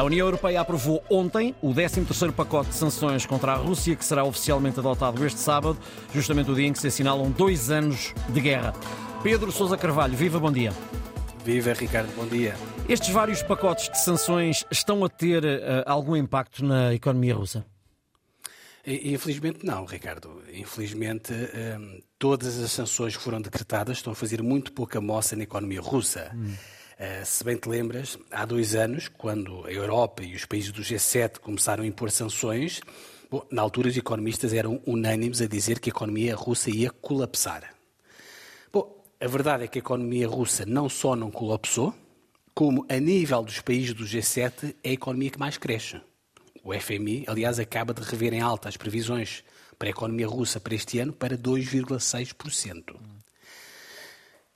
A União Europeia aprovou ontem o 13º pacote de sanções contra a Rússia, que será oficialmente adotado este sábado, justamente o dia em que se assinalam dois anos de guerra. Pedro Sousa Carvalho, viva, bom dia. Viva, Ricardo, bom dia. Estes vários pacotes de sanções estão a ter uh, algum impacto na economia russa? Infelizmente não, Ricardo. Infelizmente um, todas as sanções que foram decretadas estão a fazer muito pouca moça na economia russa. Hum. Uh, se bem te lembras, há dois anos, quando a Europa e os países do G7 começaram a impor sanções, bom, na altura os economistas eram unânimes a dizer que a economia russa ia colapsar. Bom, a verdade é que a economia russa não só não colapsou, como a nível dos países do G7 é a economia que mais cresce. O FMI, aliás, acaba de rever em alta as previsões para a economia russa para este ano para 2,6%.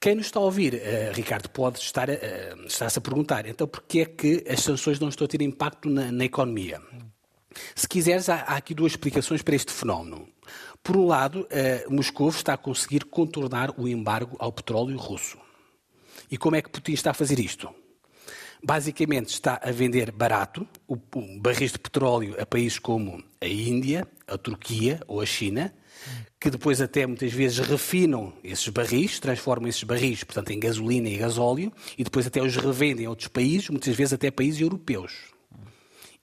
Quem nos está a ouvir, uh, Ricardo, pode estar, uh, estar-se a perguntar, então porquê é que as sanções não estão a ter impacto na, na economia? Se quiseres, há, há, aqui duas explicações para este fenómeno. Por um lado, uh, Moscou está a conseguir contornar o embargo ao petróleo russo. E como é que Putin está a fazer isto? basicamente está a vender barato o, o barris de petróleo a países como a Índia, a Turquia ou a China, que depois até muitas vezes refinam esses barris, transformam esses barris, portanto, em gasolina e gasóleo, e depois até os revendem a outros países, muitas vezes até países europeus.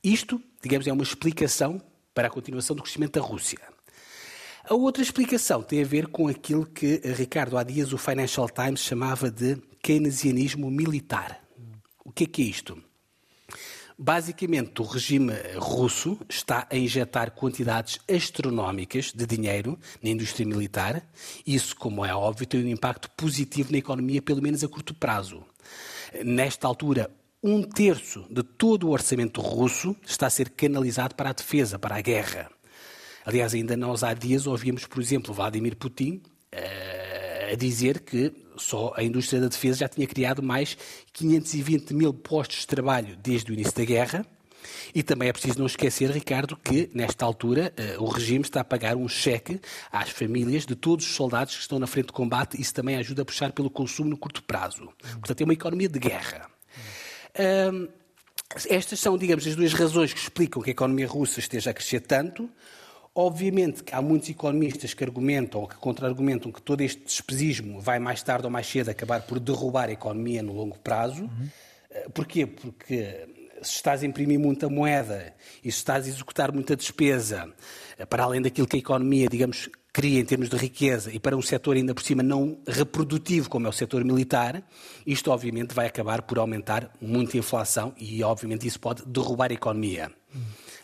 Isto, digamos, é uma explicação para a continuação do crescimento da Rússia. A outra explicação tem a ver com aquilo que, Ricardo, há dias o Financial Times chamava de keynesianismo militar. O que é que é isto? Basicamente, o regime russo está a injetar quantidades astronómicas de dinheiro na indústria militar. Isso, como é óbvio, tem um impacto positivo na economia, pelo menos a curto prazo. Nesta altura, um terço de todo o orçamento russo está a ser canalizado para a defesa, para a guerra. Aliás, ainda nós há dias ouvimos, por exemplo, Vladimir Putin uh, a dizer que só a indústria da defesa já tinha criado mais 520 mil postos de trabalho desde o início da guerra. E também é preciso não esquecer, Ricardo, que nesta altura uh, o regime está a pagar um cheque às famílias de todos os soldados que estão na frente de combate. Isso também ajuda a puxar pelo consumo no curto prazo. Portanto, é uma economia de guerra. Estas são, digamos, as duas razões que explicam que a economia russa esteja a crescer tanto. Obviamente que há muitos economistas que argumentam que contra-argumentam que todo este despesismo vai mais tarde ou mais cedo acabar por derrubar a economia no longo prazo. Uhum. Porquê? Porque se estás a imprimir muita moeda e se estás a executar muita despesa, eh, para além daquilo que a economia, digamos, cria em termos de riqueza e para um setor ainda por cima não reprodutivo como é o setor militar, isto obviamente vai acabar por aumentar muito a inflação e obviamente isso pode derrubar a economia.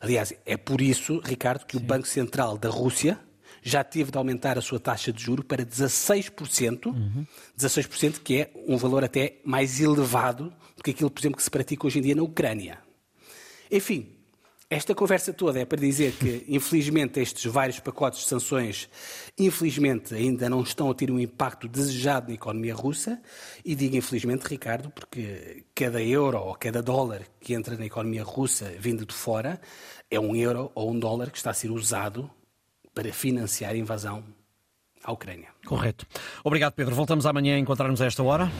Aliás, é por isso, Ricardo, que Sim. o Banco Central da Rússia já teve de aumentar a sua taxa de juro para 16%, uhum. 16% que é um valor até mais elevado do que aquilo, por exemplo, que se pratica hoje em dia na Ucrânia. Enfim, esta conversa toda é para dizer que, infelizmente, estes vários pacotes de sanções, infelizmente, ainda não estão a ter um impacto desejado na economia russa. E digo infelizmente, Ricardo, porque cada euro ou cada dólar que entra na economia russa vindo de fora é um euro ou um dólar que está a ser usado para financiar a invasão à Ucrânia. Correto. Obrigado, Pedro. Voltamos amanhã a encontrar-nos a esta hora.